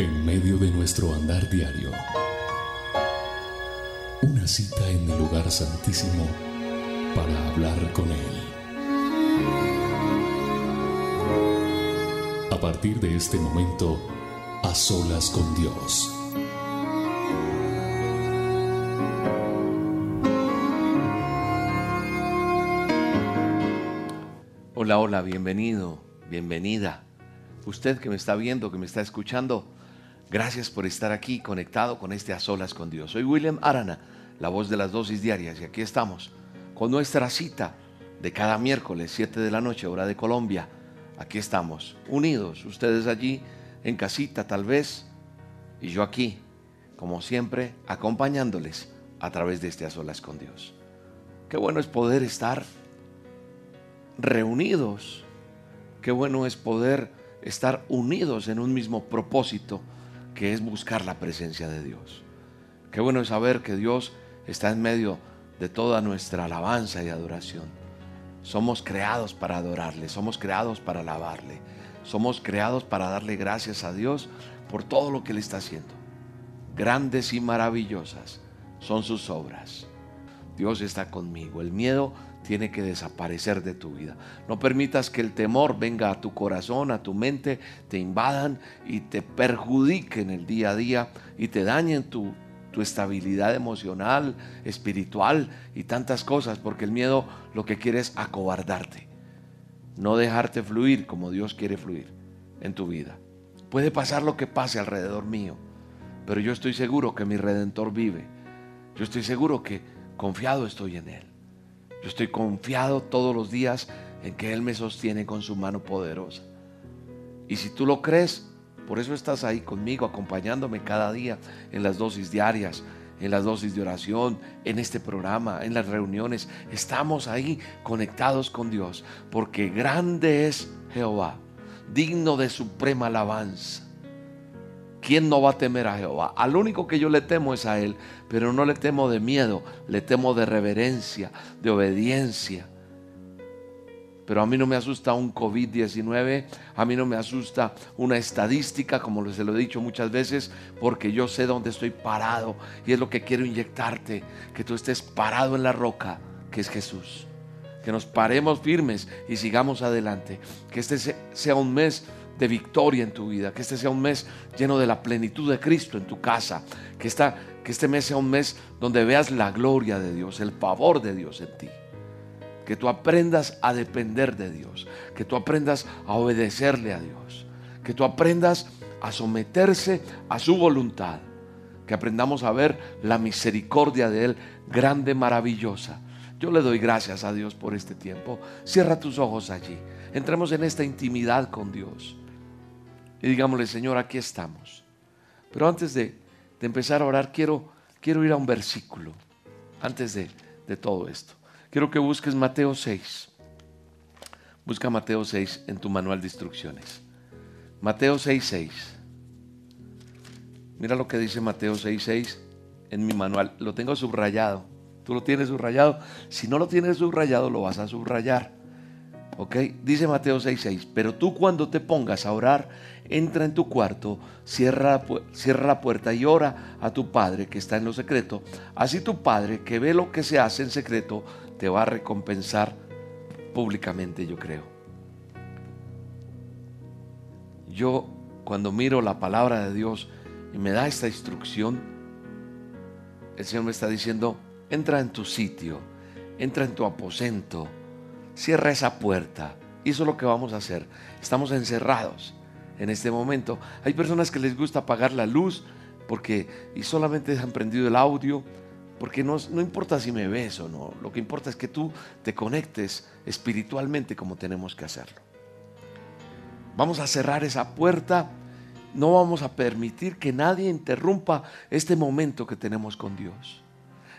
En medio de nuestro andar diario, una cita en el lugar santísimo para hablar con Él. A partir de este momento, a solas con Dios. Hola, hola, bienvenido, bienvenida. Usted que me está viendo, que me está escuchando, gracias por estar aquí conectado con este A Solas con Dios. Soy William Arana, la voz de las dosis diarias, y aquí estamos con nuestra cita de cada miércoles, 7 de la noche, hora de Colombia. Aquí estamos, unidos, ustedes allí en casita tal vez, y yo aquí, como siempre, acompañándoles a través de este A Solas con Dios. Qué bueno es poder estar reunidos. Qué bueno es poder estar unidos en un mismo propósito, que es buscar la presencia de Dios. Qué bueno es saber que Dios está en medio de toda nuestra alabanza y adoración. Somos creados para adorarle, somos creados para alabarle, somos creados para darle gracias a Dios por todo lo que Él está haciendo. Grandes y maravillosas son sus obras. Dios está conmigo. El miedo tiene que desaparecer de tu vida. No permitas que el temor venga a tu corazón, a tu mente, te invadan y te perjudiquen el día a día y te dañen tu, estabilidad emocional, espiritual y tantas cosas, porque el miedo lo que quiere es acobardarte, no dejarte fluir como Dios quiere fluir en tu vida. Puede pasar lo que pase alrededor mío, pero yo estoy seguro que mi redentor vive. Yo estoy seguro que confiado estoy en Él. Yo estoy confiado todos los días en que Él me sostiene con su mano poderosa. Y si tú lo crees, por eso estás ahí conmigo, acompañándome cada día en las dosis diarias, en las dosis de oración, en este programa, en las reuniones. Estamos ahí conectados con Dios, porque grande es Jehová, digno de suprema alabanza. ¿Quién no va a temer a Jehová? Al único que yo le temo es a Él, pero no le temo de miedo, le temo de reverencia, de obediencia. Pero a mí no me asusta un COVID-19, a mí no me asusta una estadística, como les lo he dicho muchas veces, porque yo sé dónde estoy parado y es lo que quiero inyectarte, que tú estés parado en la roca, que es Jesús. Que nos paremos firmes y sigamos adelante. Que este sea un mes de victoria en tu vida, que este sea un mes lleno de la plenitud de Cristo en tu casa, que, esta, que este mes sea un mes donde veas la gloria de Dios, el favor de Dios en ti. Que tú aprendas a depender de Dios, que tú aprendas a obedecerle a Dios, que tú aprendas a someterse a su voluntad, que aprendamos a ver la misericordia de Él grande, maravillosa. Yo le doy gracias a Dios por este tiempo. Cierra tus ojos allí. Entremos en esta intimidad con Dios y digámosle, Señor, aquí estamos. Pero antes de, empezar a orar, quiero, quiero ir a un versículo, antes de, todo esto. Quiero que busques Mateo 6. Busca Mateo 6 en tu manual de instrucciones. Mateo 6, 6. Mira lo que dice Mateo 6, 6 en mi manual. Lo tengo subrayado. Tú lo tienes subrayado. Si no lo tienes subrayado, lo vas a subrayar. ¿Ok? Dice Mateo 6:6, pero tú cuando te pongas a orar, entra en tu cuarto, cierra, cierra la puerta y ora a tu Padre que está en lo secreto. Así tu Padre que ve lo que se hace en secreto, te va a recompensar públicamente, yo creo. Yo cuando miro la palabra de Dios y me da esta instrucción, el Señor me está diciendo, entra en tu sitio, entra en tu aposento cierra esa puerta. Y eso es lo que vamos a hacer. Estamos encerrados en este momento. Hay personas que les gusta apagar la luz porque y solamente han prendido el audio porque no, no importa si me ves o no, lo que importa es que tú te conectes espiritualmente como tenemos que hacerlo. Vamos a cerrar esa puerta, no vamos a permitir que nadie interrumpa este momento que tenemos con Dios.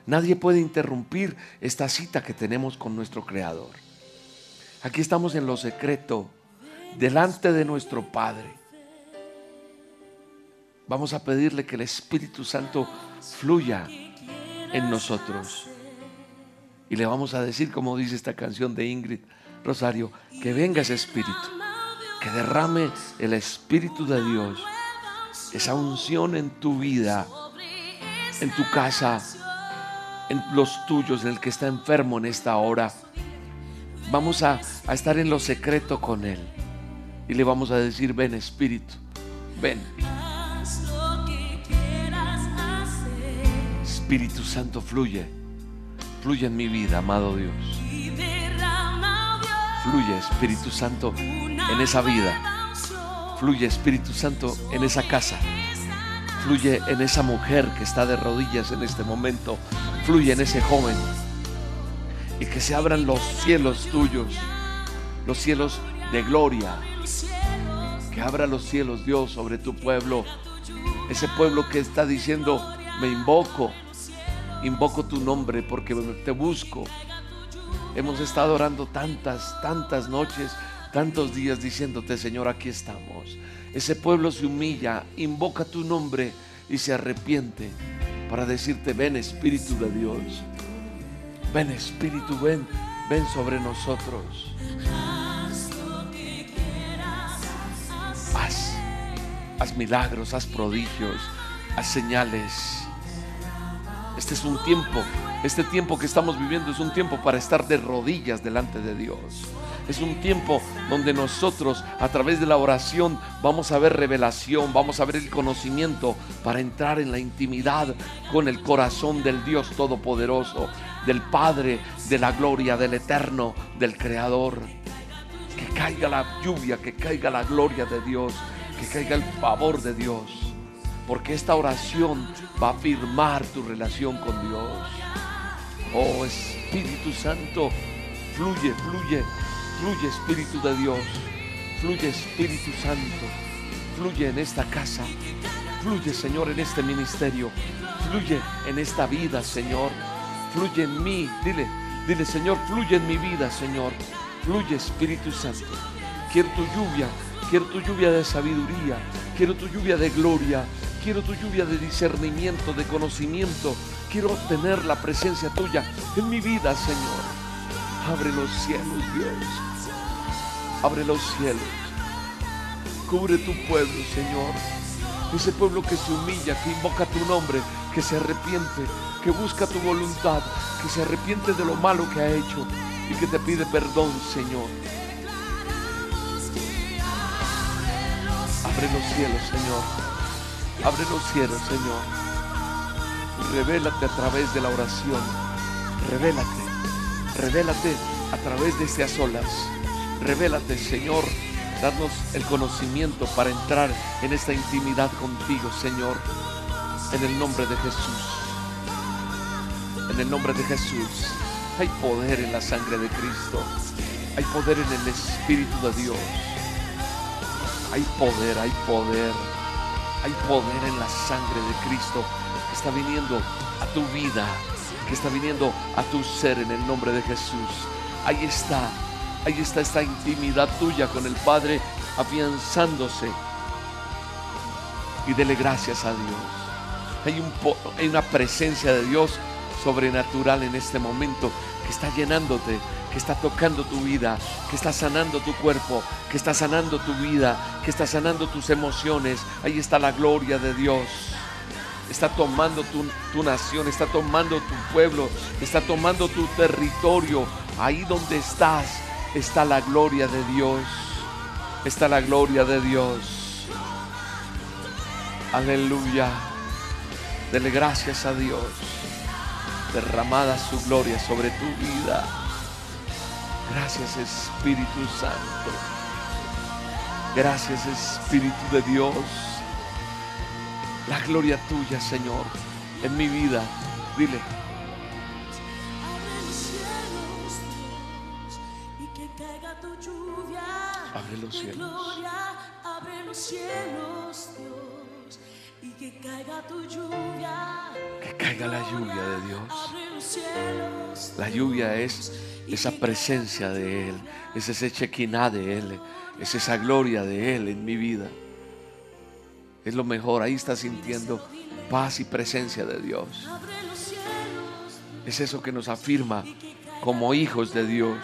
Nadie puede interrumpir esta cita que tenemos con nuestro Creador. Aquí estamos en lo secreto, delante de nuestro Padre. Vamos a pedirle que el Espíritu Santo fluya en nosotros. Y le vamos a decir, como dice esta canción de Ingrid Rosario, que venga ese Espíritu, que derrame el Espíritu de Dios esa unción en tu vida, en tu casa, en los tuyos, en el que está enfermo en esta hora. Vamos a, a estar en lo secreto con Él y le vamos a decir, ven Espíritu, ven. Espíritu Santo fluye, fluye en mi vida, amado Dios. Fluye Espíritu Santo en esa vida. Fluye Espíritu Santo en esa casa. Fluye en esa mujer que está de rodillas en este momento. Fluye en ese joven. Y que se abran los cielos tuyos, los cielos de gloria. Que abra los cielos Dios sobre tu pueblo. Ese pueblo que está diciendo, me invoco, invoco tu nombre porque te busco. Hemos estado orando tantas, tantas noches, tantos días diciéndote, Señor, aquí estamos. Ese pueblo se humilla, invoca tu nombre y se arrepiente para decirte, ven Espíritu de Dios. Ven Espíritu, ven, ven sobre nosotros. Haz, haz milagros, haz prodigios, haz señales este es un tiempo, este tiempo que estamos viviendo es un tiempo para estar de rodillas delante de Dios. Es un tiempo donde nosotros a través de la oración vamos a ver revelación, vamos a ver el conocimiento para entrar en la intimidad con el corazón del Dios Todopoderoso, del Padre, de la gloria, del Eterno, del Creador. Que caiga la lluvia, que caiga la gloria de Dios, que caiga el favor de Dios. Porque esta oración va a afirmar tu relación con Dios. Oh Espíritu Santo, fluye, fluye, fluye Espíritu de Dios, fluye Espíritu Santo, fluye en esta casa, fluye Señor en este ministerio, fluye en esta vida Señor, fluye en mí, dile, dile Señor, fluye en mi vida Señor, fluye Espíritu Santo, quiero tu lluvia, quiero tu lluvia de sabiduría, quiero tu lluvia de gloria, Quiero tu lluvia de discernimiento, de conocimiento. Quiero tener la presencia tuya en mi vida, Señor. Abre los cielos, Dios. Abre los cielos. Cubre tu pueblo, Señor. Ese pueblo que se humilla, que invoca tu nombre, que se arrepiente, que busca tu voluntad, que se arrepiente de lo malo que ha hecho y que te pide perdón, Señor. Abre los cielos, Señor. Abre los cielos, Señor. Revélate a través de la oración. Revélate. Revélate a través de estas olas. Revélate, Señor. Danos el conocimiento para entrar en esta intimidad contigo, Señor. En el nombre de Jesús. En el nombre de Jesús. Hay poder en la sangre de Cristo. Hay poder en el Espíritu de Dios. Hay poder, hay poder. Hay poder en la sangre de Cristo que está viniendo a tu vida, que está viniendo a tu ser en el nombre de Jesús. Ahí está, ahí está esta intimidad tuya con el Padre afianzándose. Y dele gracias a Dios. Hay, hay una presencia de Dios sobrenatural en este momento que está llenándote, que está tocando tu vida, que está sanando tu cuerpo, que está sanando tu vida, que está sanando tus emociones. Ahí está la gloria de Dios. Está tomando tu, nación, está tomando tu pueblo, está tomando tu territorio. Ahí donde estás está la gloria de Dios. Está la gloria de Dios. Aleluya. Dele gracias a Dios. Derramada su gloria sobre tu vida. Gracias Espíritu Santo. Gracias Espíritu de Dios. La gloria tuya, Señor, en mi vida. Dile. Abre los cielos. Abre los cielos, Dios. Que caiga tu lluvia. Que caiga la lluvia de Dios. La lluvia es esa presencia de Él, es ese chequiná de Él, es esa gloria de Él en mi vida. Es lo mejor, ahí está sintiendo paz y presencia de Dios. Es eso que nos afirma como hijos de Dios.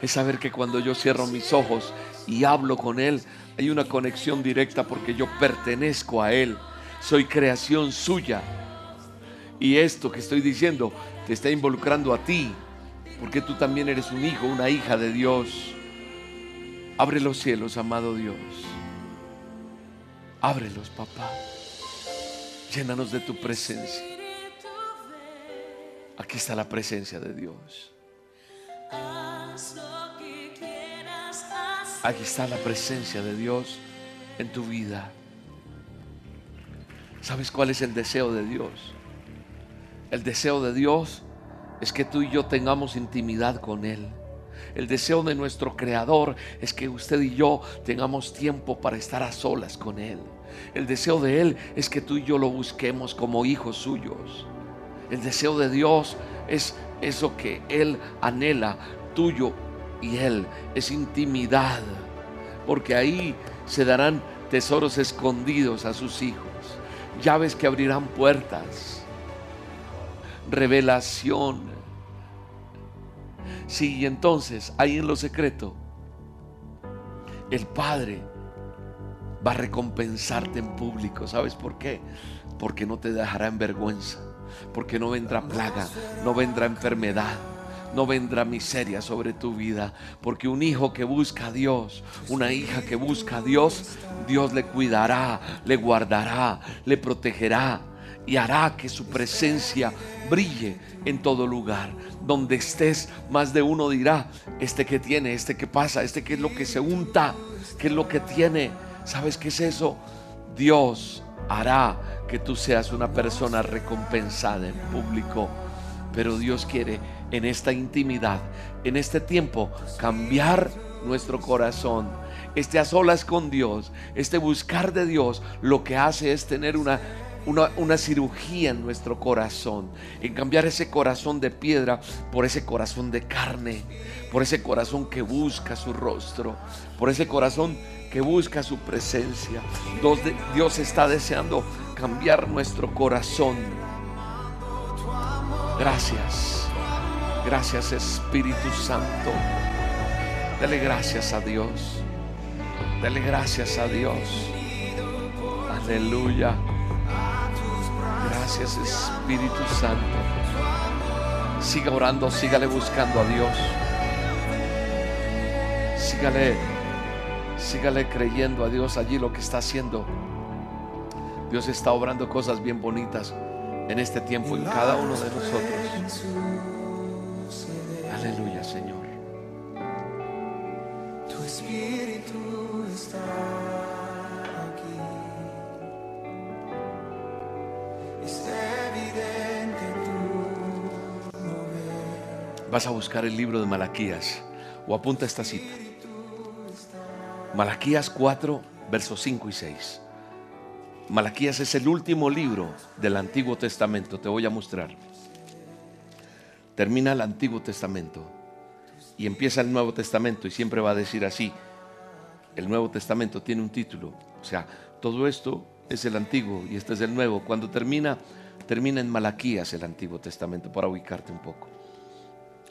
Es saber que cuando yo cierro mis ojos y hablo con Él, hay una conexión directa porque yo pertenezco a Él, soy creación suya. Y esto que estoy diciendo te está involucrando a ti, porque tú también eres un hijo, una hija de Dios. Abre los cielos, amado Dios. Ábrelos, papá. Llénanos de tu presencia. Aquí está la presencia de Dios. Aquí está la presencia de Dios en tu vida. ¿Sabes cuál es el deseo de Dios? El deseo de Dios es que tú y yo tengamos intimidad con Él. El deseo de nuestro Creador es que usted y yo tengamos tiempo para estar a solas con Él. El deseo de Él es que tú y yo lo busquemos como hijos suyos. El deseo de Dios es eso que Él anhela, tuyo y Él, es intimidad. Porque ahí se darán tesoros escondidos a sus hijos, llaves que abrirán puertas, revelación. Sí, entonces ahí en lo secreto, el Padre va a recompensarte en público. ¿Sabes por qué? Porque no te dejará en vergüenza, porque no vendrá plaga, no vendrá enfermedad no vendrá miseria sobre tu vida. Porque un hijo que busca a Dios, una hija que busca a Dios, Dios le cuidará, le guardará, le protegerá y hará que su presencia brille en todo lugar. Donde estés, más de uno dirá, este que tiene, este que pasa, este que es lo que se unta, que es lo que tiene. ¿Sabes qué es eso? Dios hará que tú seas una persona recompensada en público. Pero Dios quiere en esta intimidad, en este tiempo, cambiar nuestro corazón. Este a solas con Dios, este buscar de Dios, lo que hace es tener una una, cirugía en nuestro corazón, en cambiar ese corazón de piedra por ese corazón de carne, por ese corazón que busca su rostro, por ese corazón que busca su presencia. Dios, Dios está deseando cambiar nuestro corazón. Gracias, gracias Espíritu Santo. Dele gracias a Dios. Dele gracias a Dios. Aleluya. Gracias Espíritu Santo. Siga orando, sígale buscando a Dios. Sígale, sígale creyendo a Dios allí lo que está haciendo. Dios está obrando cosas bien bonitas en este tiempo en cada uno de nosotros. Aleluya, Señor. Tu espíritu está. vas a buscar el libro de Malaquías o apunta esta cita. Malaquías 4, versos 5 y 6. Malaquías es el último libro del Antiguo Testamento, te voy a mostrar. Termina el Antiguo Testamento y empieza el Nuevo Testamento y siempre va a decir así, el Nuevo Testamento tiene un título, o sea, todo esto es el Antiguo y este es el Nuevo. Cuando termina, termina en Malaquías el Antiguo Testamento, para ubicarte un poco.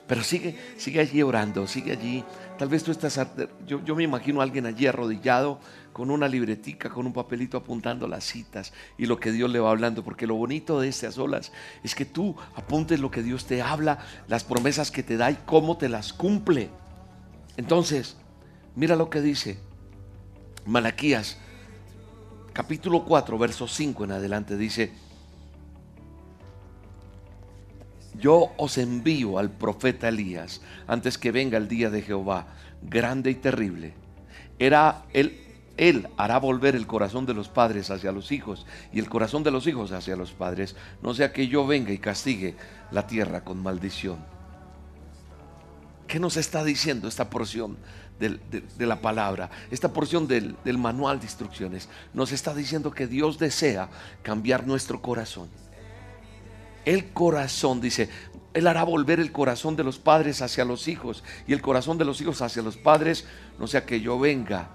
Pero sigue, sigue allí orando, sigue allí. Tal vez tú estás, yo, yo me imagino a alguien allí arrodillado con una libretica, con un papelito apuntando las citas y lo que Dios le va hablando. Porque lo bonito de estas olas es que tú apuntes lo que Dios te habla, las promesas que te da y cómo te las cumple. Entonces, mira lo que dice Malaquías, capítulo 4, verso 5 en adelante. Dice, Yo os envío al profeta Elías antes que venga el día de Jehová, grande y terrible. Era él, él hará volver el corazón de los padres hacia los hijos y el corazón de los hijos hacia los padres, no sea que yo venga y castigue la tierra con maldición. ¿Qué nos está diciendo esta porción de, la palabra, esta porción del, del manual de instrucciones? Nos está diciendo que Dios desea cambiar nuestro corazón el corazón, dice, Él hará volver el corazón de los padres hacia los hijos y el corazón de los hijos hacia los padres, no sea que yo venga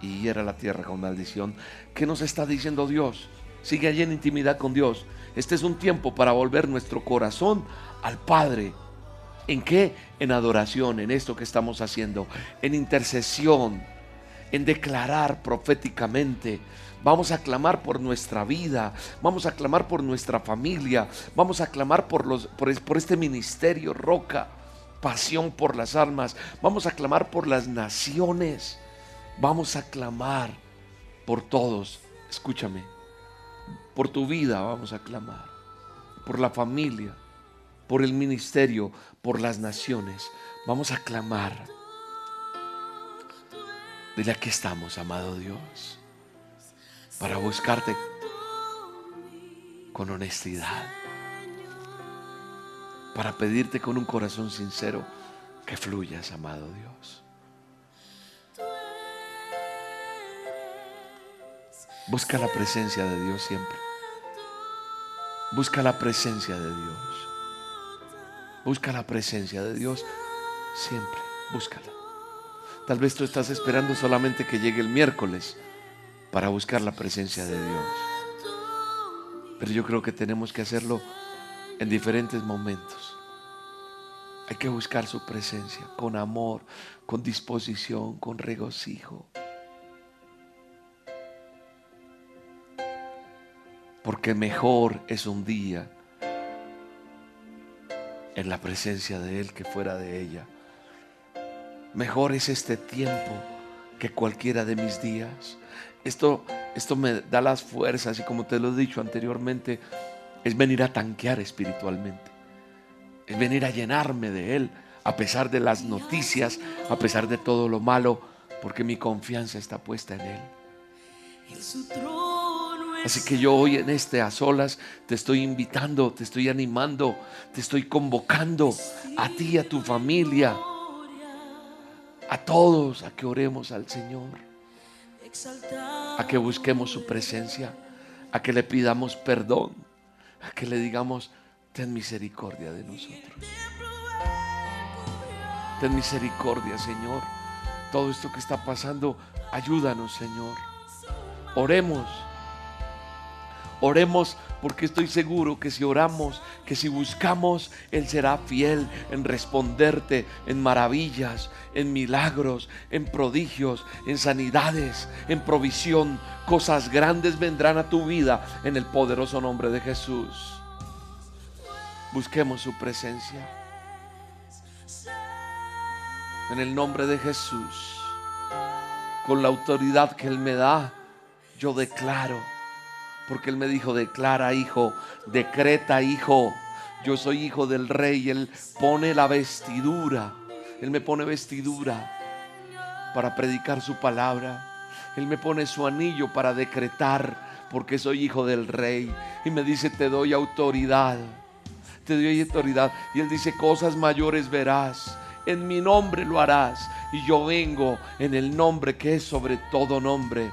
y hiera la tierra con maldición. ¿Qué nos está diciendo Dios? Sigue allí en intimidad con Dios. Este es un tiempo para volver nuestro corazón al Padre. ¿En qué? En adoración, en esto que estamos haciendo, en intercesión, en declarar proféticamente. Vamos a clamar por nuestra vida, vamos a clamar por nuestra familia, vamos a clamar por, los, por, por este ministerio roca, pasión por las almas, vamos a clamar por las naciones, vamos a clamar por todos. Escúchame, por tu vida vamos a clamar, por la familia, por el ministerio, por las naciones. Vamos a clamar. Dile aquí estamos, amado Dios, para buscarte con honestidad, para pedirte con un corazón sincero que fluyas, amado Dios. Busca la presencia de Dios siempre. Busca la presencia de Dios. Busca la presencia de Dios siempre. Búscala. Tal vez tú estás esperando solamente que llegue el miércoles para buscar la presencia de Dios. Pero yo creo que tenemos que hacerlo en diferentes momentos. Hay que buscar su presencia con amor, con disposición, con regocijo. Porque mejor es un día en la presencia de Él que fuera de ella. Mejor es este tiempo que cualquiera de mis días. Esto, esto me da las fuerzas y como te lo he dicho anteriormente, es venir a tanquear espiritualmente. Es venir a llenarme de Él a pesar de las noticias, a pesar de todo lo malo, porque mi confianza está puesta en Él. Así que yo hoy en este a solas te estoy invitando, te estoy animando, te estoy convocando a ti, a tu familia, a todos a que oremos al Señor, a que busquemos su presencia, a que le pidamos perdón, a que le digamos, ten misericordia de nosotros. Ten misericordia, Señor. Todo esto que está pasando, ayúdanos, Señor. Oremos Oremos porque estoy seguro que si oramos, que si buscamos, Él será fiel en responderte en maravillas, en milagros, en prodigios, en sanidades, en provisión. Cosas grandes vendrán a tu vida en el poderoso nombre de Jesús. Busquemos su presencia. En el nombre de Jesús, con la autoridad que Él me da, yo declaro porque Él me dijo, declara hijo, decreta hijo. Yo soy hijo del rey. Él pone la vestidura. Él me pone vestidura para predicar su palabra. Él me pone su anillo para decretar porque soy hijo del rey. Y me dice, te doy autoridad. Te doy autoridad. Y Él dice, cosas mayores verás. En mi nombre lo harás. Y yo vengo en el nombre que es sobre todo nombre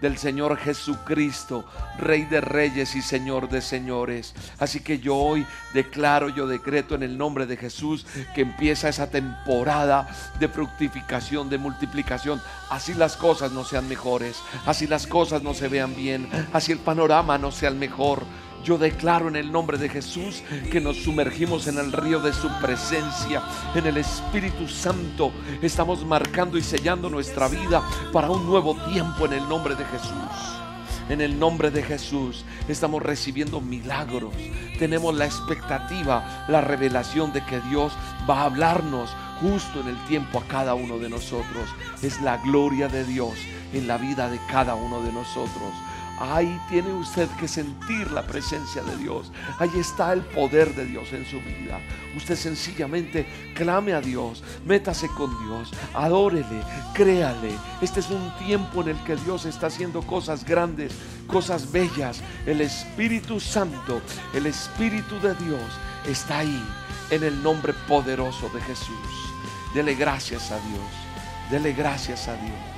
del Señor Jesucristo, Rey de Reyes y Señor de Señores. Así que yo hoy declaro, yo decreto en el nombre de Jesús que empieza esa temporada de fructificación, de multiplicación. Así las cosas no sean mejores, así las cosas no se vean bien, así el panorama no sea el mejor yo declaro en el nombre de Jesús que nos sumergimos en el río de su presencia, en el Espíritu Santo. Estamos marcando y sellando nuestra vida para un nuevo tiempo en el nombre de Jesús. En el nombre de Jesús estamos recibiendo milagros. Tenemos la expectativa, la revelación de que Dios va a hablarnos justo en el tiempo a cada uno de nosotros. Es la gloria de Dios en la vida de cada uno de nosotros. Ahí tiene usted que sentir la presencia de Dios. Ahí está el poder de Dios en su vida. Usted sencillamente clame a Dios, métase con Dios, adórele, créale. Este es un tiempo en el que Dios está haciendo cosas grandes, cosas bellas. El Espíritu Santo, el Espíritu de Dios está ahí en el nombre poderoso de Jesús. Dele gracias a Dios. Dele gracias a Dios.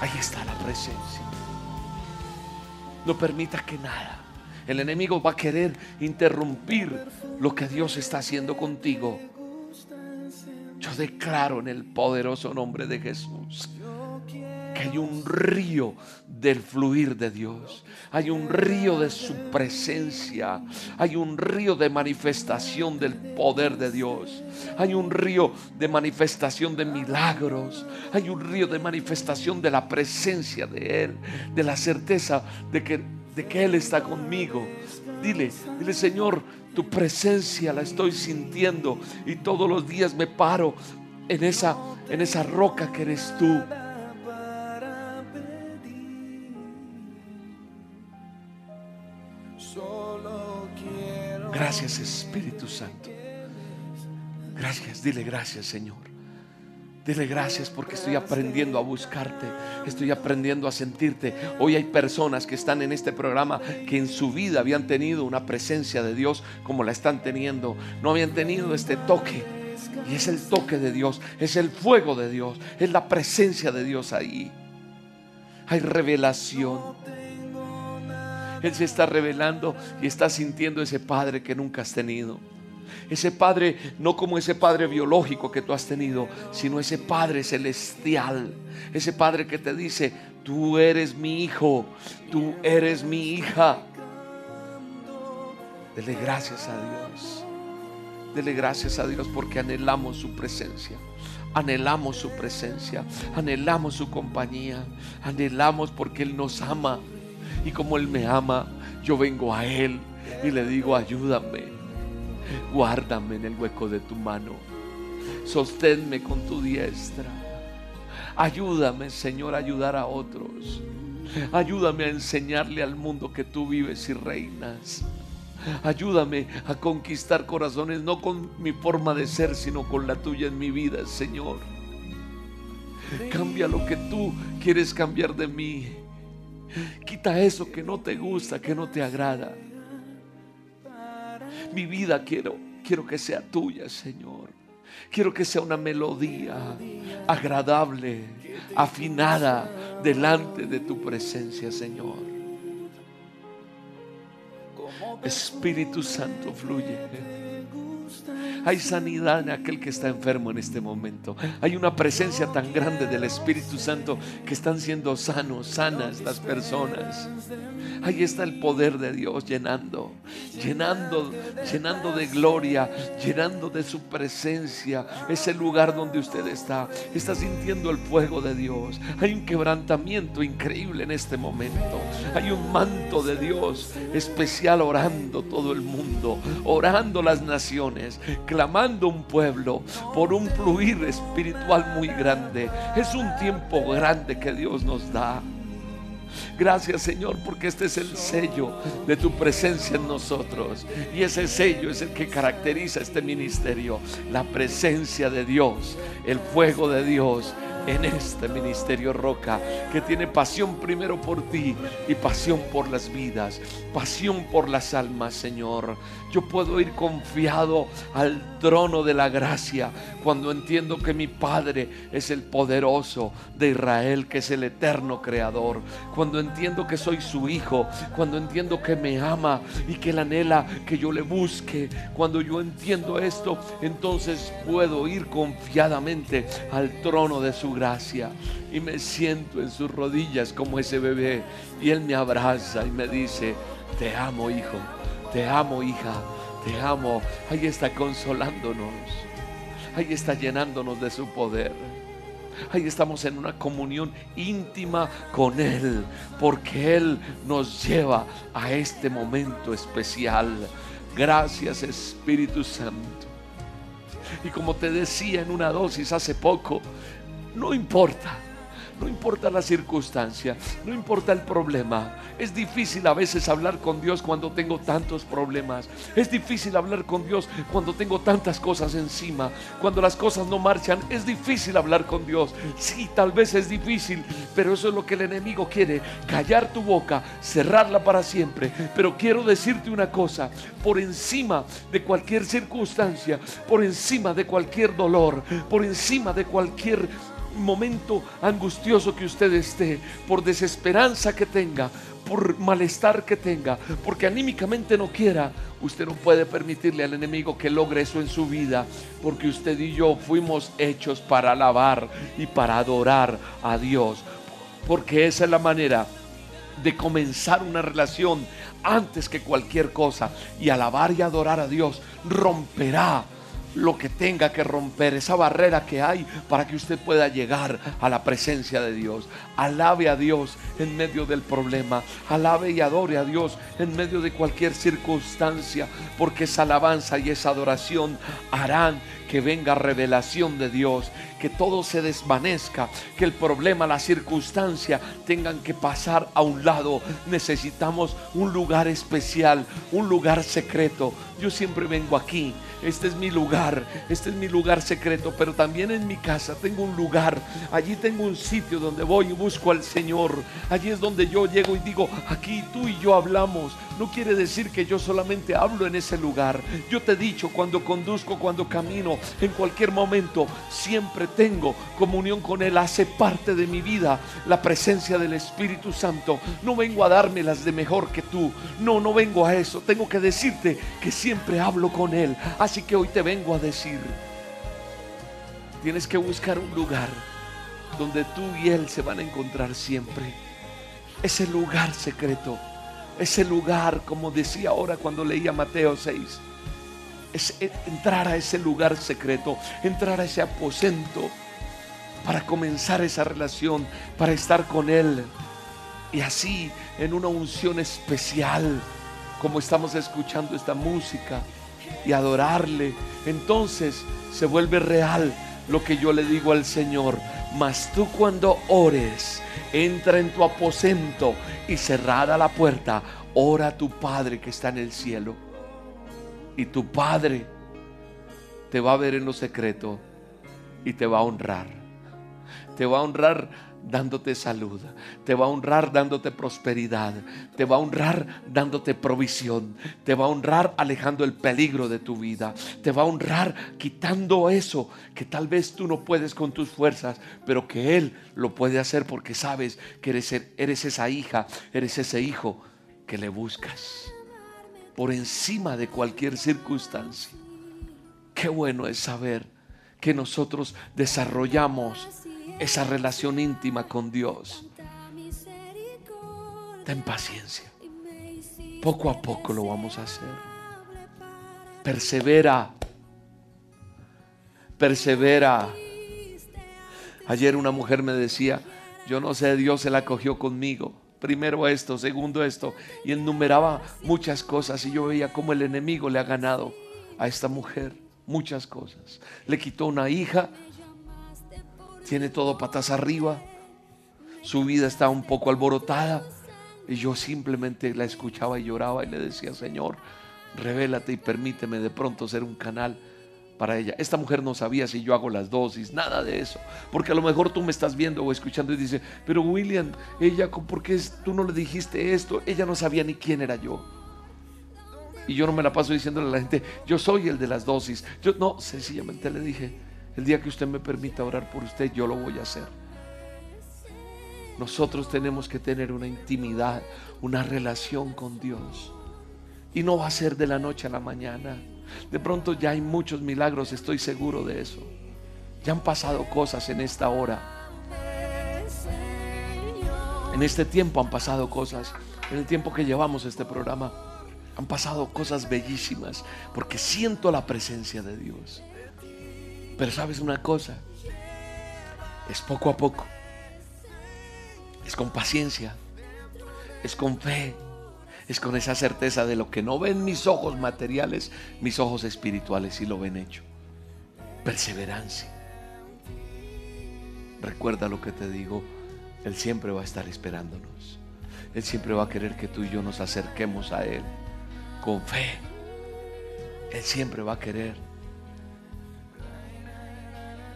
Ahí está la presencia. No permita que nada. El enemigo va a querer interrumpir lo que Dios está haciendo contigo. Yo declaro en el poderoso nombre de Jesús que hay un río del fluir de Dios. Hay un río de su presencia. Hay un río de manifestación del poder de Dios. Hay un río de manifestación de milagros. Hay un río de manifestación de la presencia de Él. De la certeza de que, de que Él está conmigo. Dile, dile Señor, tu presencia la estoy sintiendo y todos los días me paro en esa, en esa roca que eres tú. Gracias Espíritu Santo. Gracias, dile gracias Señor. Dile gracias porque estoy aprendiendo a buscarte, estoy aprendiendo a sentirte. Hoy hay personas que están en este programa que en su vida habían tenido una presencia de Dios como la están teniendo. No habían tenido este toque. Y es el toque de Dios, es el fuego de Dios, es la presencia de Dios ahí. Hay revelación. Él se está revelando y está sintiendo ese Padre que nunca has tenido. Ese Padre, no como ese Padre biológico que tú has tenido, sino ese Padre celestial. Ese Padre que te dice, tú eres mi hijo, tú eres mi hija. Dele gracias a Dios. Dele gracias a Dios porque anhelamos su presencia. Anhelamos su presencia, anhelamos su compañía, anhelamos porque Él nos ama. Y como Él me ama, yo vengo a Él y le digo, ayúdame, guárdame en el hueco de tu mano, sosténme con tu diestra. Ayúdame, Señor, a ayudar a otros. Ayúdame a enseñarle al mundo que tú vives y reinas. Ayúdame a conquistar corazones, no con mi forma de ser, sino con la tuya en mi vida, Señor. Cambia lo que tú quieres cambiar de mí. Quita eso que no te gusta, que no te agrada. Mi vida quiero, quiero que sea tuya, Señor. Quiero que sea una melodía agradable, afinada delante de tu presencia, Señor. Espíritu Santo fluye. Hay sanidad en aquel que está enfermo en este momento. Hay una presencia tan grande del Espíritu Santo que están siendo sanos, sanas las personas. Ahí está el poder de Dios llenando, llenando, llenando de gloria, llenando de su presencia ese lugar donde usted está. Está sintiendo el fuego de Dios. Hay un quebrantamiento increíble en este momento. Hay un manto de Dios especial orando todo el mundo, orando las naciones, clamando un pueblo por un fluir espiritual muy grande. Es un tiempo grande que Dios nos da. Gracias Señor porque este es el sello de tu presencia en nosotros. Y ese sello es el que caracteriza este ministerio. La presencia de Dios, el fuego de Dios en este ministerio Roca, que tiene pasión primero por ti y pasión por las vidas, pasión por las almas, Señor. Yo puedo ir confiado al trono de la gracia cuando entiendo que mi Padre es el poderoso de Israel, que es el eterno creador. Cuando entiendo que soy su hijo, cuando entiendo que me ama y que él anhela que yo le busque. Cuando yo entiendo esto, entonces puedo ir confiadamente al trono de su gracia y me siento en sus rodillas como ese bebé y él me abraza y me dice, te amo hijo, te amo hija, te amo. Ahí está consolándonos, ahí está llenándonos de su poder. Ahí estamos en una comunión íntima con Él, porque Él nos lleva a este momento especial. Gracias Espíritu Santo. Y como te decía en una dosis hace poco, no importa. No importa la circunstancia, no importa el problema. Es difícil a veces hablar con Dios cuando tengo tantos problemas. Es difícil hablar con Dios cuando tengo tantas cosas encima. Cuando las cosas no marchan, es difícil hablar con Dios. Sí, tal vez es difícil, pero eso es lo que el enemigo quiere. Callar tu boca, cerrarla para siempre. Pero quiero decirte una cosa, por encima de cualquier circunstancia, por encima de cualquier dolor, por encima de cualquier momento angustioso que usted esté, por desesperanza que tenga, por malestar que tenga, porque anímicamente no quiera, usted no puede permitirle al enemigo que logre eso en su vida, porque usted y yo fuimos hechos para alabar y para adorar a Dios. porque esa es la manera de comenzar una relación antes que cualquier cosa y alabar y adorar a Dios romperá lo que tenga que romper, esa barrera que hay para que usted pueda llegar a la presencia de Dios. Alabe a Dios en medio del problema, alabe y adore a Dios en medio de cualquier circunstancia, porque esa alabanza y esa adoración harán que venga revelación de Dios, que todo se desvanezca, que el problema, la circunstancia tengan que pasar a un lado. Necesitamos un lugar especial, un lugar secreto. Yo siempre vengo aquí este es mi lugar, este es mi lugar secreto, pero también en mi casa tengo un lugar, allí tengo un sitio donde voy y busco al Señor, allí es donde yo llego y digo, aquí tú y yo hablamos, no quiere decir que yo solamente hablo en ese lugar, yo te he dicho cuando conduzco, cuando camino, en cualquier momento, siempre tengo comunión con Él, hace parte de mi vida la presencia del Espíritu Santo, no vengo a darme las de mejor que tú, no, no vengo a eso, tengo que decirte que siempre hablo con Él. Así que hoy te vengo a decir, tienes que buscar un lugar donde tú y Él se van a encontrar siempre. Ese lugar secreto, ese lugar, como decía ahora cuando leía Mateo 6, es entrar a ese lugar secreto, entrar a ese aposento para comenzar esa relación, para estar con Él. Y así, en una unción especial, como estamos escuchando esta música, y adorarle, entonces se vuelve real lo que yo le digo al Señor. Mas tú cuando ores, entra en tu aposento y cerrada la puerta, ora a tu Padre que está en el cielo. Y tu Padre te va a ver en lo secreto y te va a honrar. Te va a honrar dándote salud, te va a honrar dándote prosperidad, te va a honrar dándote provisión, te va a honrar alejando el peligro de tu vida, te va a honrar quitando eso que tal vez tú no puedes con tus fuerzas, pero que Él lo puede hacer porque sabes que eres, esa hija, eres ese hijo que le buscas por encima de cualquier circunstancia. Qué bueno es saber que nosotros desarrollamos esa relación íntima con Dios. Ten paciencia. Poco a poco lo vamos a hacer. Persevera. Persevera. Ayer una mujer me decía, yo no sé, Dios se la cogió conmigo. Primero esto, segundo esto. Y enumeraba muchas cosas y yo veía cómo el enemigo le ha ganado a esta mujer muchas cosas. Le quitó una hija, tiene todo patas arriba, su vida está un poco alborotada. Y yo simplemente la escuchaba y lloraba y le decía, Señor, revélate y permíteme de pronto ser un canal para ella. Esta mujer no sabía si yo hago las dosis, nada de eso. Porque a lo mejor tú me estás viendo o escuchando y dices, pero William, ella, ¿por qué tú no le dijiste esto? Ella no sabía ni quién era yo. Y yo no me la paso diciéndole a la gente, yo soy el de las dosis. Yo no, sencillamente le dije, el día que usted me permita orar por usted, yo lo voy a hacer. Nosotros tenemos que tener una intimidad, una relación con Dios. Y no va a ser de la noche a la mañana. De pronto ya hay muchos milagros, estoy seguro de eso. Ya han pasado cosas en esta hora. En este tiempo han pasado cosas. En el tiempo que llevamos este programa han pasado cosas bellísimas porque siento la presencia de Dios. Pero sabes una cosa, es poco a poco, es con paciencia, es con fe, es con esa certeza de lo que no ven mis ojos materiales, mis ojos espirituales y lo ven hecho. Perseverancia. Recuerda lo que te digo, Él siempre va a estar esperándonos. Él siempre va a querer que tú y yo nos acerquemos a Él con fe. Él siempre va a querer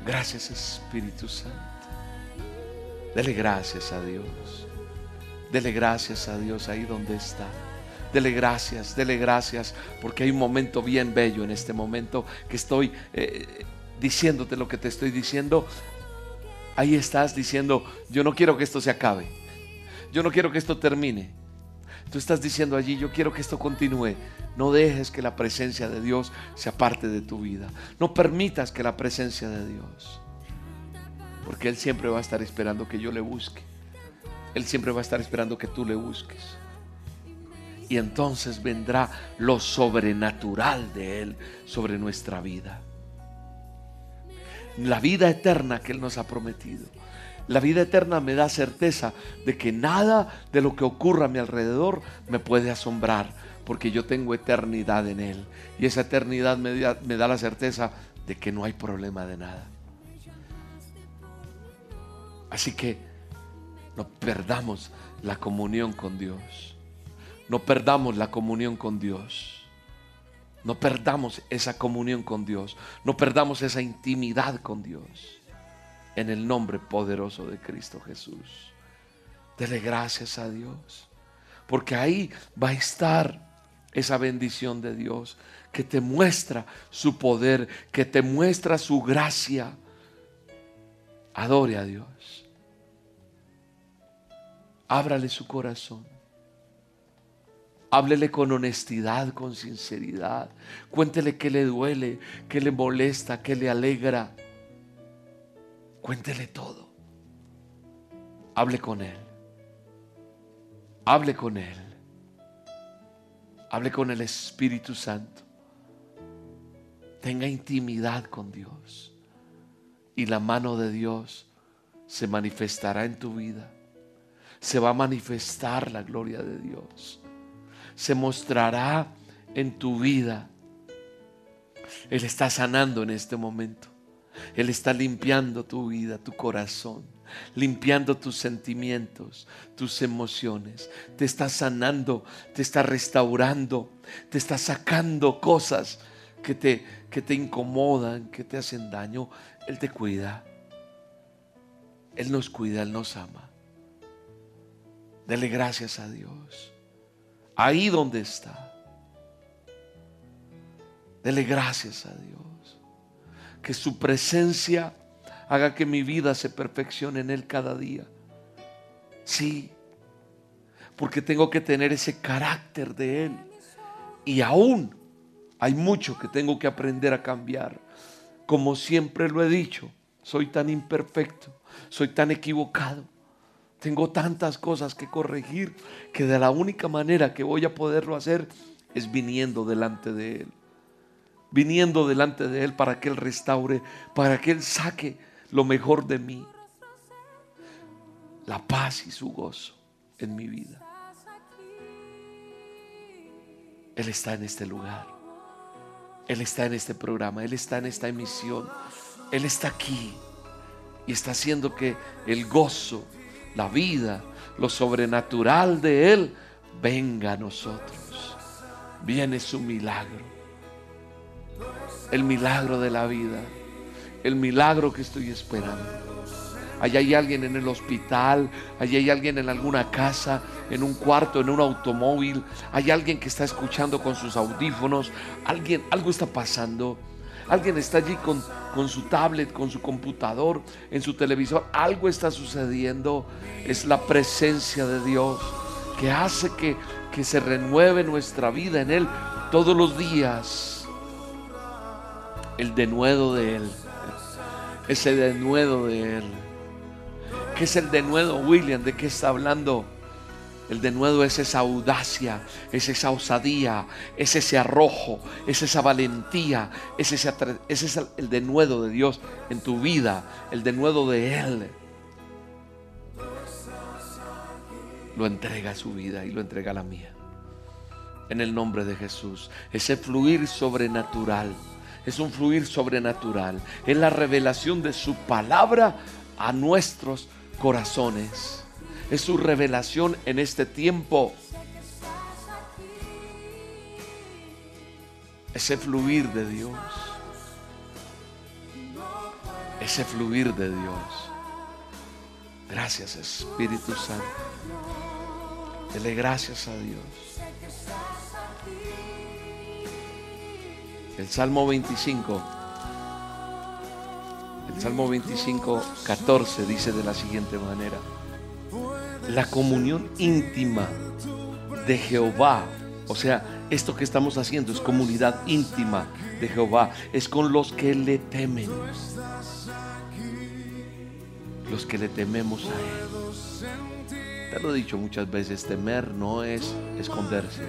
Gracias Espíritu Santo. Dele gracias a Dios. Dele gracias a Dios ahí donde está. Dele gracias, dele gracias, porque hay un momento bien bello en este momento que estoy eh, diciéndote lo que te estoy diciendo. Ahí estás diciendo, yo no quiero que esto se acabe. Yo no quiero que esto termine. Tú estás diciendo allí, yo quiero que esto continúe. No dejes que la presencia de Dios sea parte de tu vida. No permitas que la presencia de Dios, porque Él siempre va a estar esperando que yo le busque, Él siempre va a estar esperando que tú le busques. Y entonces vendrá lo sobrenatural de Él sobre nuestra vida. La vida eterna que Él nos ha prometido. La vida eterna me da certeza de que nada de lo que ocurra a mi alrededor me puede asombrar, porque yo tengo eternidad en Él. Y esa eternidad me da, me da la certeza de que no hay problema de nada. Así que no perdamos la comunión con Dios. No perdamos la comunión con Dios. No perdamos esa comunión con Dios. No perdamos esa intimidad con Dios en el nombre poderoso de Cristo Jesús. Dele gracias a Dios, porque ahí va a estar esa bendición de Dios que te muestra su poder, que te muestra su gracia. Adore a Dios. Ábrale su corazón. Háblele con honestidad, con sinceridad. Cuéntele qué le duele, qué le molesta, qué le alegra. Cuéntele todo. Hable con Él. Hable con Él. Hable con el Espíritu Santo. Tenga intimidad con Dios. Y la mano de Dios se manifestará en tu vida. Se va a manifestar la gloria de Dios. Se mostrará en tu vida. Él está sanando en este momento. Él está limpiando tu vida, tu corazón, limpiando tus sentimientos, tus emociones. Te está sanando, te está restaurando, te está sacando cosas que te, que te incomodan, que te hacen daño. Él te cuida. Él nos cuida, Él nos ama. Dele gracias a Dios. Ahí donde está. Dele gracias a Dios que su presencia haga que mi vida se perfeccione en Él cada día. Sí, porque tengo que tener ese carácter de Él. Y aún hay mucho que tengo que aprender a cambiar. Como siempre lo he dicho, soy tan imperfecto, soy tan equivocado. Tengo tantas cosas que corregir que de la única manera que voy a poderlo hacer es viniendo delante de Él viniendo delante de Él para que Él restaure, para que Él saque lo mejor de mí. La paz y su gozo en mi vida. Él está en este lugar. Él está en este programa. Él está en esta emisión. Él está aquí. Y está haciendo que el gozo, la vida, lo sobrenatural de Él venga a nosotros. Viene su milagro el milagro de la vida, el milagro que estoy esperando. Allá hay alguien en el hospital, allá hay alguien en alguna casa, en un cuarto, en un automóvil, hay alguien que está escuchando con sus audífonos, alguien, algo está pasando. Alguien está allí con, con su tablet, con su computador, en su televisor. Algo está sucediendo. Es la presencia de Dios que hace que, que se renueve nuestra vida en Él todos los días el denuedo de Él. Ese denuedo de Él. ¿Qué es el denuedo, William? ¿De qué está hablando? El denuedo es esa audacia, es esa osadía, es ese arrojo, es esa valentía, es ese, ese es el denuedo de Dios en tu vida, el denuedo de Él. Lo entrega a su vida y lo entrega a la mía. En el nombre de Jesús. Ese fluir sobrenatural es un fluir sobrenatural, es la revelación de su palabra a nuestros corazones. Es su revelación en este tiempo. Ese fluir de Dios. Ese fluir de Dios. Gracias Espíritu Santo. Dele gracias a Dios. El Salmo 25, el Salmo 25, 14 dice de la siguiente manera, la comunión íntima de Jehová, o sea, esto que estamos haciendo es comunidad íntima de Jehová, es con los que le temen, los que le tememos a Él. Te lo he dicho muchas veces, temer no es esconderse,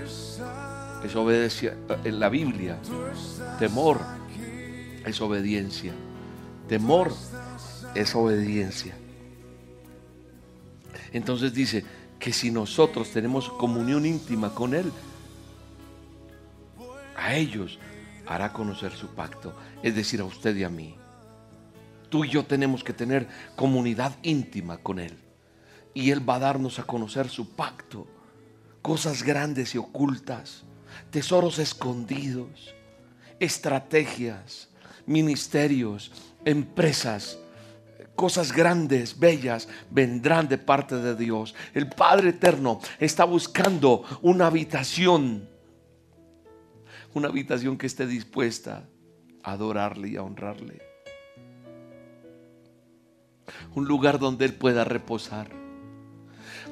es obedecer. En la Biblia, temor es obediencia. Temor es obediencia. Entonces dice que si nosotros tenemos comunión íntima con Él, a ellos hará conocer su pacto, es decir, a usted y a mí. Tú y yo tenemos que tener comunidad íntima con Él. Y Él va a darnos a conocer su pacto, cosas grandes y ocultas, tesoros escondidos, estrategias, ministerios, empresas, cosas grandes, bellas, vendrán de parte de Dios. El Padre Eterno está buscando una habitación, una habitación que esté dispuesta a adorarle y a honrarle. Un lugar donde Él pueda reposar,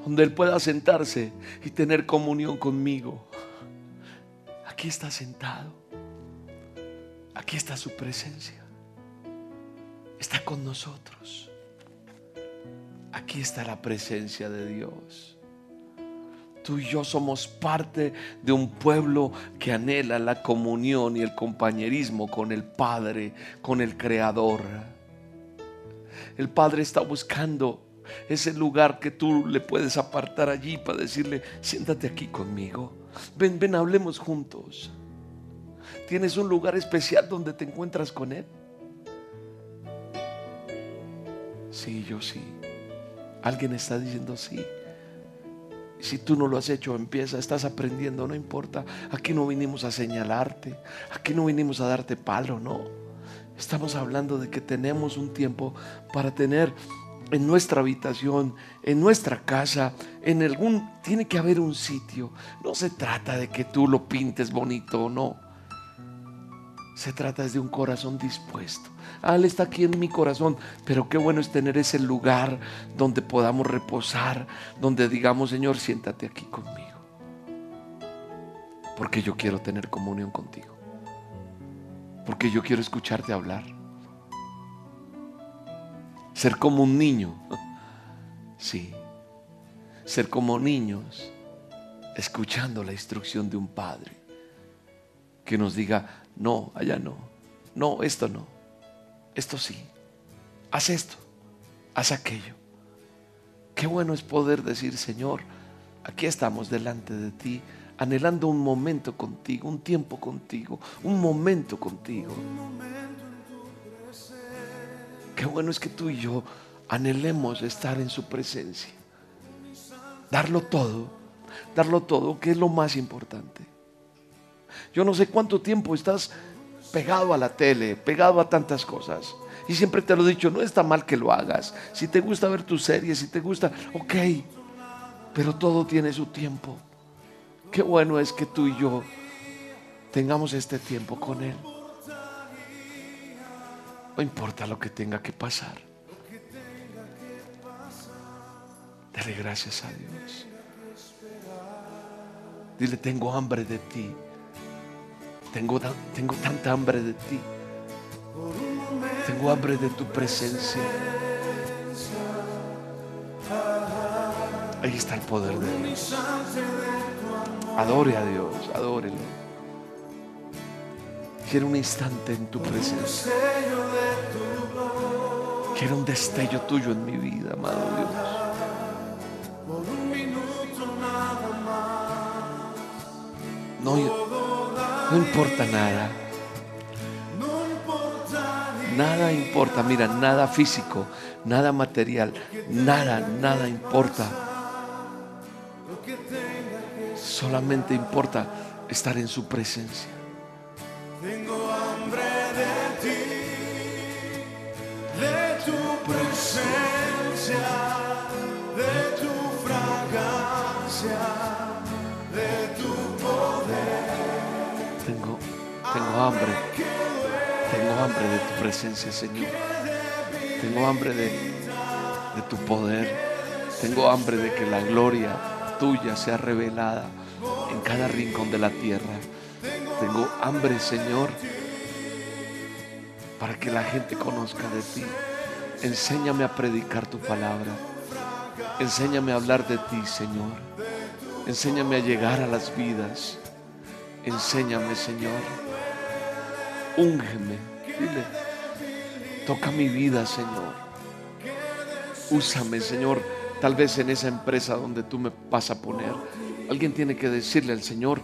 donde Él pueda sentarse y tener comunión conmigo. Aquí está sentado, aquí está su presencia está con nosotros. Aquí está la presencia de Dios. Tú y yo somos parte de un pueblo que anhela la comunión y el compañerismo con el Padre, con el Creador. El Padre está buscando ese lugar que tú le puedes apartar allí para decirle, siéntate aquí conmigo. Ven, ven, hablemos juntos. Tienes un lugar especial donde te encuentras con Él. Sí, yo sí. Alguien está diciendo sí. Si tú no lo has hecho, empieza, estás aprendiendo, no importa. Aquí no vinimos a señalarte, aquí no vinimos a darte palo, no. Estamos hablando de que tenemos un tiempo para tener en nuestra habitación, en nuestra casa, en algún, tiene que haber un sitio. No se trata de que tú lo pintes bonito o no. Se trata de un corazón dispuesto. Ah, Él está aquí en mi corazón, pero qué bueno es tener ese lugar donde podamos reposar, donde digamos, Señor, siéntate aquí conmigo. Porque yo quiero tener comunión contigo. Porque yo quiero escucharte hablar. Ser como un niño. Sí. Ser como niños escuchando la instrucción de un padre que nos diga, no, allá no. No, esto no. Esto sí. Haz esto. Haz aquello. Qué bueno es poder decir, Señor, aquí estamos delante de ti, anhelando un momento contigo, un tiempo contigo, un momento contigo. Qué bueno es que tú y yo anhelemos estar en su presencia. Darlo todo, darlo todo, que es lo más importante. Yo no sé cuánto tiempo estás pegado a la tele, pegado a tantas cosas. Y siempre te lo he dicho, no está mal que lo hagas. Si te gusta ver tus series, si te gusta, ok. Pero todo tiene su tiempo. Qué bueno es que tú y yo tengamos este tiempo con Él. No importa lo que tenga que pasar. Dale gracias a Dios. Dile, tengo hambre de ti. Tengo, tengo tanta hambre de ti. Tengo hambre de tu presencia. Ahí está el poder de Dios. Adore a Dios, adórelo. Quiero un instante en tu presencia. Quiero un destello tuyo en mi vida, amado Dios. No, no importa nada. Nada importa, mira, nada físico, nada material, nada, nada importa. Solamente importa estar en su presencia. Tengo hambre de ti, tu presencia, de tu fragancia, de tu poder. Tengo, tengo hambre, tengo hambre de tu presencia, Señor. Tengo hambre de, de tu poder. Tengo hambre de que la gloria tuya sea revelada en cada rincón de la tierra. Tengo hambre, Señor, para que la gente conozca de ti. Enséñame a predicar tu palabra. Enséñame a hablar de ti, Señor. Enséñame a llegar a las vidas. Enséñame, Señor. Úngeme. Dile, toca mi vida, Señor. Úsame, Señor, tal vez en esa empresa donde tú me vas a poner. Alguien tiene que decirle al Señor,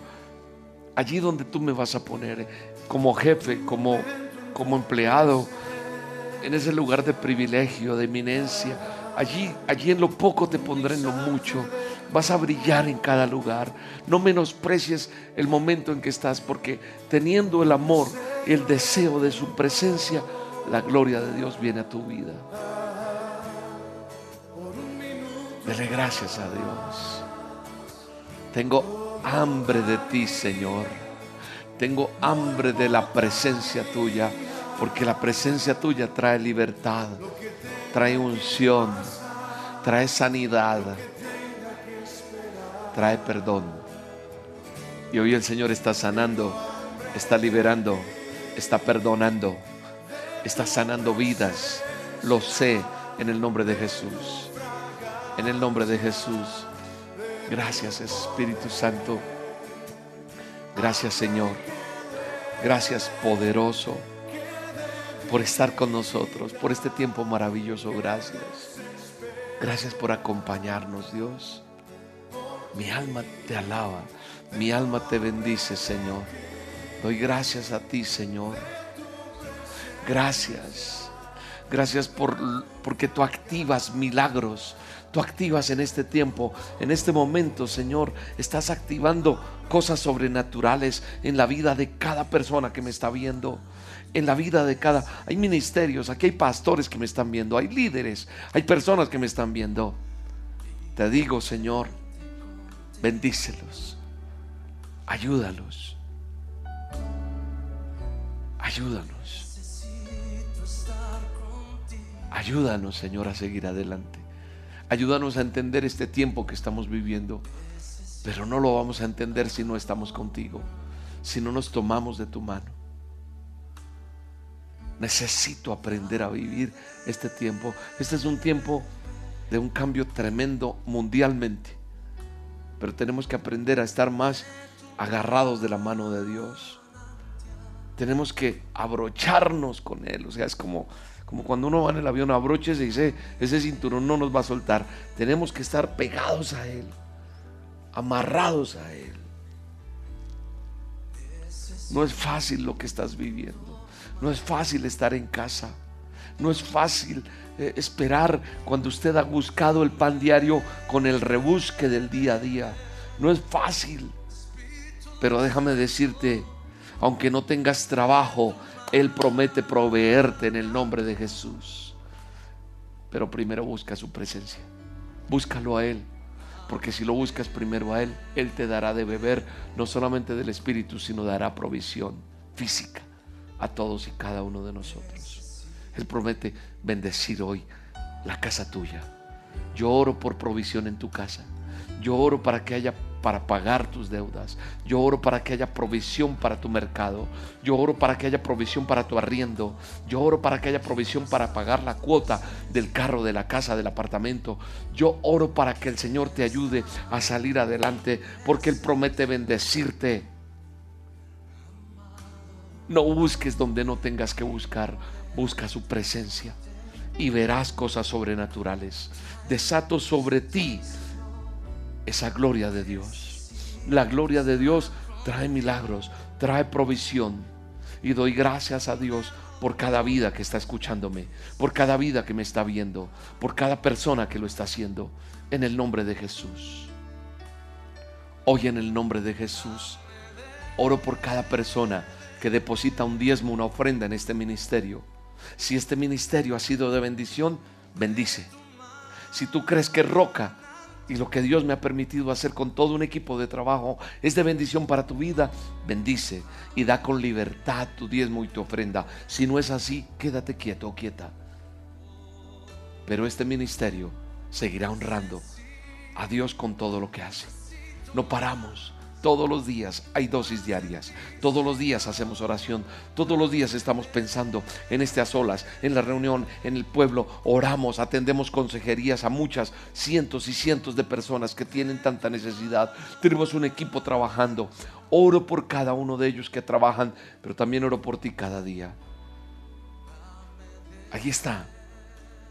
allí donde tú me vas a poner, como jefe, como, como empleado, en ese lugar de privilegio, de eminencia. Allí, allí en lo poco te pondré en lo mucho. Vas a brillar en cada lugar. No menosprecies el momento en que estás, porque teniendo el amor y el deseo de su presencia, la gloria de Dios viene a tu vida. Dele gracias a Dios. Tengo hambre de ti, Señor. Tengo hambre de la presencia tuya, porque la presencia tuya trae libertad, trae unción, trae sanidad, trae perdón. Y hoy el Señor está sanando, está liberando, está perdonando, está sanando vidas. Lo sé en el nombre de Jesús. En el nombre de Jesús. Gracias Espíritu Santo. Gracias Señor. Gracias poderoso por estar con nosotros, por este tiempo maravilloso. Gracias. Gracias por acompañarnos, Dios. Mi alma te alaba, mi alma te bendice, Señor. Doy gracias a ti, Señor. Gracias. Gracias por, porque tú activas milagros. Tú activas en este tiempo, en este momento, Señor. Estás activando cosas sobrenaturales en la vida de cada persona que me está viendo. En la vida de cada... Hay ministerios, aquí hay pastores que me están viendo, hay líderes, hay personas que me están viendo. Te digo, Señor, bendícelos, ayúdalos, ayúdanos. Ayúdanos, Señor, a seguir adelante. Ayúdanos a entender este tiempo que estamos viviendo. Pero no lo vamos a entender si no estamos contigo, si no nos tomamos de tu mano. Necesito aprender a vivir este tiempo. Este es un tiempo de un cambio tremendo mundialmente. Pero tenemos que aprender a estar más agarrados de la mano de Dios. Tenemos que abrocharnos con Él. O sea, es como como cuando uno va en el avión, abroches y dice, ese cinturón no nos va a soltar. Tenemos que estar pegados a Él, amarrados a Él. No es fácil lo que estás viviendo. No es fácil estar en casa. No es fácil eh, esperar cuando usted ha buscado el pan diario con el rebusque del día a día. No es fácil. Pero déjame decirte, aunque no tengas trabajo, él promete proveerte en el nombre de Jesús. Pero primero busca su presencia. Búscalo a Él. Porque si lo buscas primero a Él, Él te dará de beber no solamente del Espíritu, sino dará provisión física a todos y cada uno de nosotros. Él promete bendecir hoy la casa tuya. Yo oro por provisión en tu casa. Yo oro para que haya para pagar tus deudas. Yo oro para que haya provisión para tu mercado. Yo oro para que haya provisión para tu arriendo. Yo oro para que haya provisión para pagar la cuota del carro, de la casa, del apartamento. Yo oro para que el Señor te ayude a salir adelante porque Él promete bendecirte. No busques donde no tengas que buscar. Busca su presencia y verás cosas sobrenaturales. Desato sobre ti esa gloria de Dios. La gloria de Dios trae milagros, trae provisión. Y doy gracias a Dios por cada vida que está escuchándome, por cada vida que me está viendo, por cada persona que lo está haciendo, en el nombre de Jesús. Hoy en el nombre de Jesús, oro por cada persona que deposita un diezmo, una ofrenda en este ministerio. Si este ministerio ha sido de bendición, bendice. Si tú crees que roca y lo que Dios me ha permitido hacer con todo un equipo de trabajo es de bendición para tu vida, bendice y da con libertad tu diezmo y tu ofrenda. Si no es así, quédate quieto o quieta. Pero este ministerio seguirá honrando a Dios con todo lo que hace. No paramos, Todos los días hay dosis diarias. Todos los días hacemos oración. Todos los días estamos pensando en este a solas, en la reunión, en el pueblo. Oramos, atendemos consejerías a muchas, cientos y cientos de personas que tienen tanta necesidad. Tenemos un equipo trabajando. Oro por cada uno de ellos que trabajan, pero también oro por ti cada día. Ahí está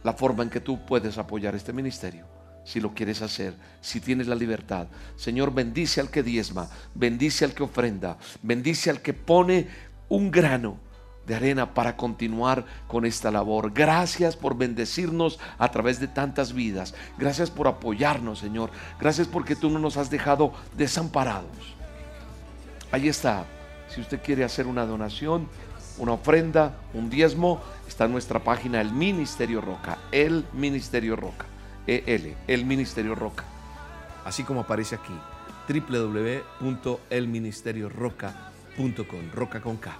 la forma en que tú puedes apoyar este ministerio si lo quieres hacer, si tienes la libertad. Señor, bendice al que diezma, bendice al que ofrenda, bendice al que pone un grano de arena para continuar con esta labor. Gracias por bendecirnos a través de tantas vidas. Gracias por apoyarnos, Señor. Gracias porque tú no nos has dejado desamparados. Ahí está. Si usted quiere hacer una donación, una ofrenda, un diezmo, está en nuestra página El Ministerio Roca. El Ministerio Roca. EL, el Ministerio Roca. Así como aparece aquí, www.elministerioroca.com, roca con K.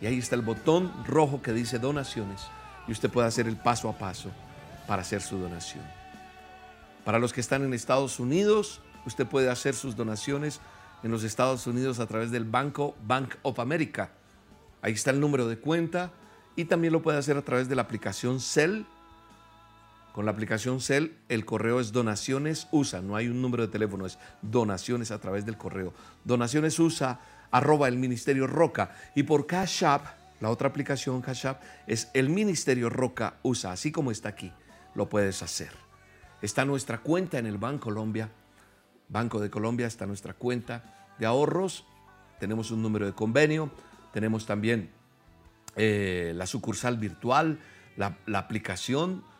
Y ahí está el botón rojo que dice donaciones y usted puede hacer el paso a paso para hacer su donación. Para los que están en Estados Unidos, usted puede hacer sus donaciones en los Estados Unidos a través del banco Bank of America. Ahí está el número de cuenta y también lo puede hacer a través de la aplicación Cell con la aplicación Cell, el correo es donaciones USA, no hay un número de teléfono, es donaciones a través del correo. Donaciones USA, arroba el Ministerio Roca. Y por Cash App, la otra aplicación Cash App, es el Ministerio Roca USA, así como está aquí, lo puedes hacer. Está nuestra cuenta en el Banco Colombia, Banco de Colombia, está nuestra cuenta de ahorros, tenemos un número de convenio, tenemos también eh, la sucursal virtual, la, la aplicación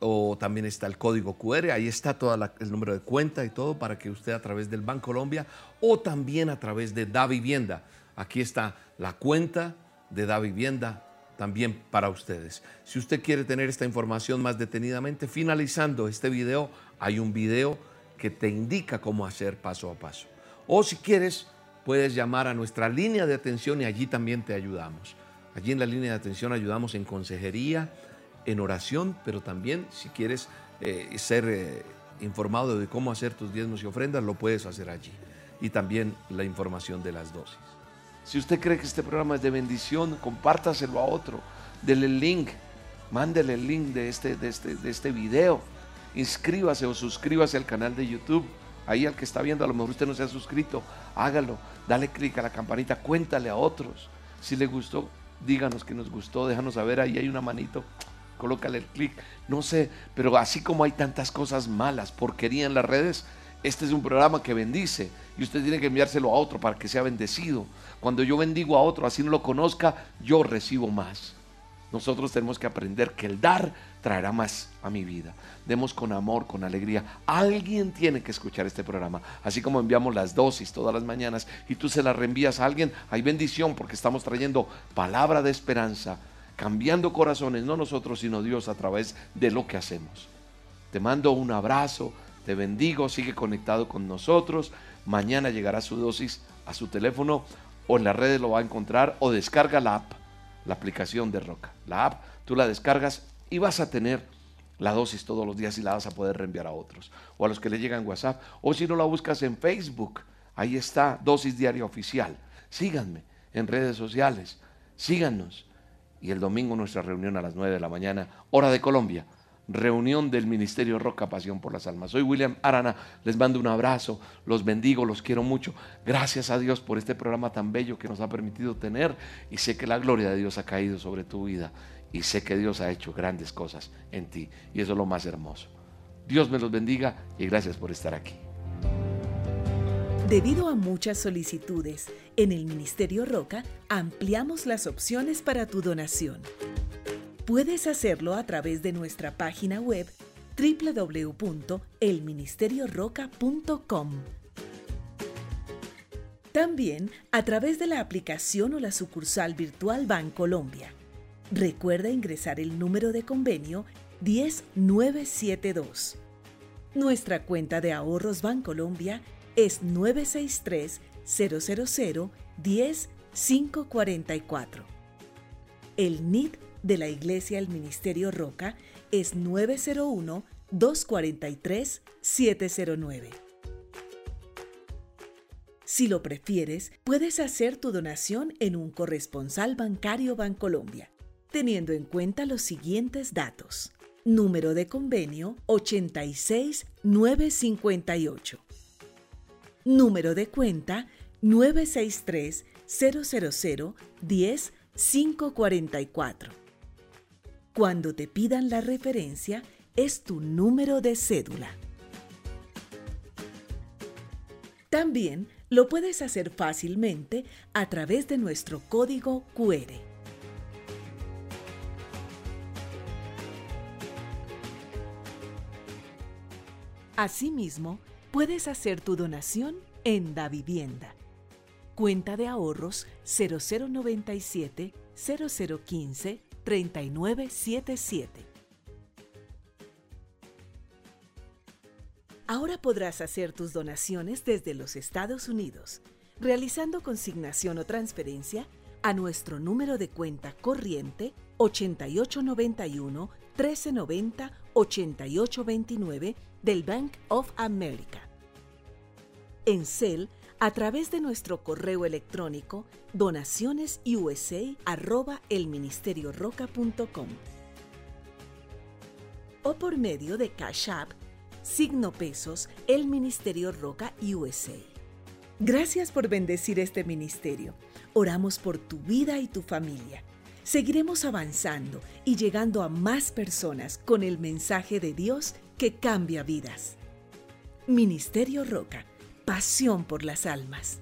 o también está el código QR, ahí está todo el número de cuenta y todo para que usted a través del Banco Colombia o también a través de Da Vivienda. Aquí está la cuenta de Da Vivienda también para ustedes. Si usted quiere tener esta información más detenidamente, finalizando este video, hay un video que te indica cómo hacer paso a paso. O si quieres, puedes llamar a nuestra línea de atención y allí también te ayudamos. Allí en la línea de atención ayudamos en consejería, en oración, pero también si quieres eh, ser eh, informado de cómo hacer tus diezmos y ofrendas, lo puedes hacer allí. Y también la información de las dosis. Si usted cree que este programa es de bendición, compártaselo a otro. Dele el link, mándele el link de este, de este, de este video. Inscríbase o suscríbase al canal de YouTube. Ahí al que está viendo, a lo mejor usted no se ha suscrito, hágalo. Dale clic a la campanita, cuéntale a otros. Si le gustó, díganos que nos gustó, déjanos saber, ahí hay una manito colócale el clic, no sé, pero así como hay tantas cosas malas, porquería en las redes, este es un programa que bendice y usted tiene que enviárselo a otro para que sea bendecido. Cuando yo bendigo a otro, así no lo conozca, yo recibo más. Nosotros tenemos que aprender que el dar traerá más a mi vida. Demos con amor, con alegría. Alguien tiene que escuchar este programa. Así como enviamos las dosis todas las mañanas y tú se las reenvías a alguien, hay bendición porque estamos trayendo palabra de esperanza, cambiando corazones, no nosotros, sino Dios a través de lo que hacemos. Te mando un abrazo, te bendigo, sigue conectado con nosotros. Mañana llegará su dosis a su teléfono o en las redes lo va a encontrar o descarga la app, la aplicación de Roca. La app, tú la descargas y vas a tener la dosis todos los días y la vas a poder reenviar a otros o a los que le llegan WhatsApp o si no la buscas en Facebook, ahí está dosis diaria oficial. Síganme en redes sociales, síganos y el domingo nuestra reunión a las 9 de la mañana, hora de Colombia, reunión del Ministerio Roca Pasión por las Almas. Soy William Arana, les mando un abrazo, los bendigo, los quiero mucho. Gracias a Dios por este programa tan bello que nos ha permitido tener y sé que la gloria de Dios ha caído sobre tu vida y sé que Dios ha hecho grandes cosas en ti y eso es lo más hermoso. Dios me los bendiga y gracias por estar aquí. Debido a muchas solicitudes, en el Ministerio Roca ampliamos las opciones para tu donación. Puedes hacerlo a través de nuestra página web www.elministerioroca.com. También a través de la aplicación o la sucursal virtual Bancolombia. Recuerda ingresar el número de convenio 10972. Nuestra cuenta de ahorros Bancolombia es 963 000 10 544. El NID de la Iglesia del Ministerio Roca es 901 243 709. Si lo prefieres, puedes hacer tu donación en un corresponsal bancario Bancolombia, teniendo en cuenta los siguientes datos. Número de convenio 86958. Número de cuenta 963 000 10 544. Cuando te pidan la referencia, es tu número de cédula. También lo puedes hacer fácilmente a través de nuestro código QR. Asimismo, puedes hacer tu donación en Da Vivienda. Cuenta de ahorros 0097 0015 3977. Ahora podrás hacer tus donaciones desde los Estados Unidos, realizando consignación o transferencia a nuestro número de cuenta corriente 8891 1390 8829 del Bank of America. En CEL, a través de nuestro correo electrónico donacionesusa@elministerioroca.com o por medio de Cash App Signo Pesos, el Ministerio Roca USA. Gracias por bendecir este ministerio. Oramos por tu vida y tu familia. Seguiremos avanzando y llegando a más personas con el mensaje de Dios que cambia vidas. Ministerio Roca, pasión por las almas.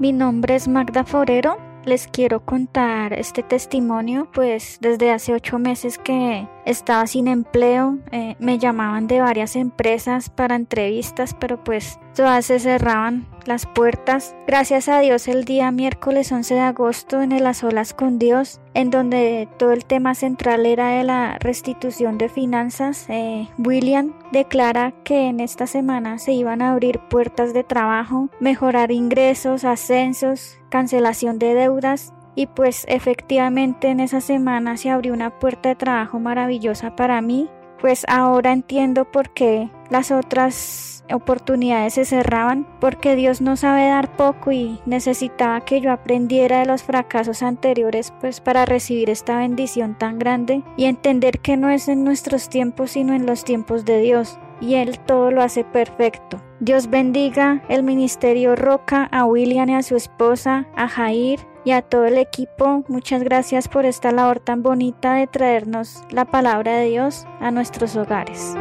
Mi nombre es Magda Forero. Les quiero contar este testimonio, pues desde hace ocho meses que estaba sin empleo, eh, me llamaban de varias empresas para entrevistas, pero pues todas se cerraban las puertas. Gracias a Dios el día miércoles 11 de agosto en el A Solas con Dios, en donde todo el tema central era de la restitución de finanzas, eh, William declara que en esta semana se iban a abrir puertas de trabajo, mejorar ingresos, ascensos, cancelación de deudas y pues efectivamente en esa semana se abrió una puerta de trabajo maravillosa para mí. Pues ahora entiendo por qué las otras oportunidades se cerraban, porque Dios no sabe dar poco y necesitaba que yo aprendiera de los fracasos anteriores pues para recibir esta bendición tan grande y entender que no es en nuestros tiempos sino en los tiempos de Dios y Él todo lo hace perfecto. Dios bendiga el ministerio Roca, a William y a su esposa, a Jair, y a todo el equipo, muchas gracias por esta labor tan bonita de traernos la palabra de Dios a nuestros hogares.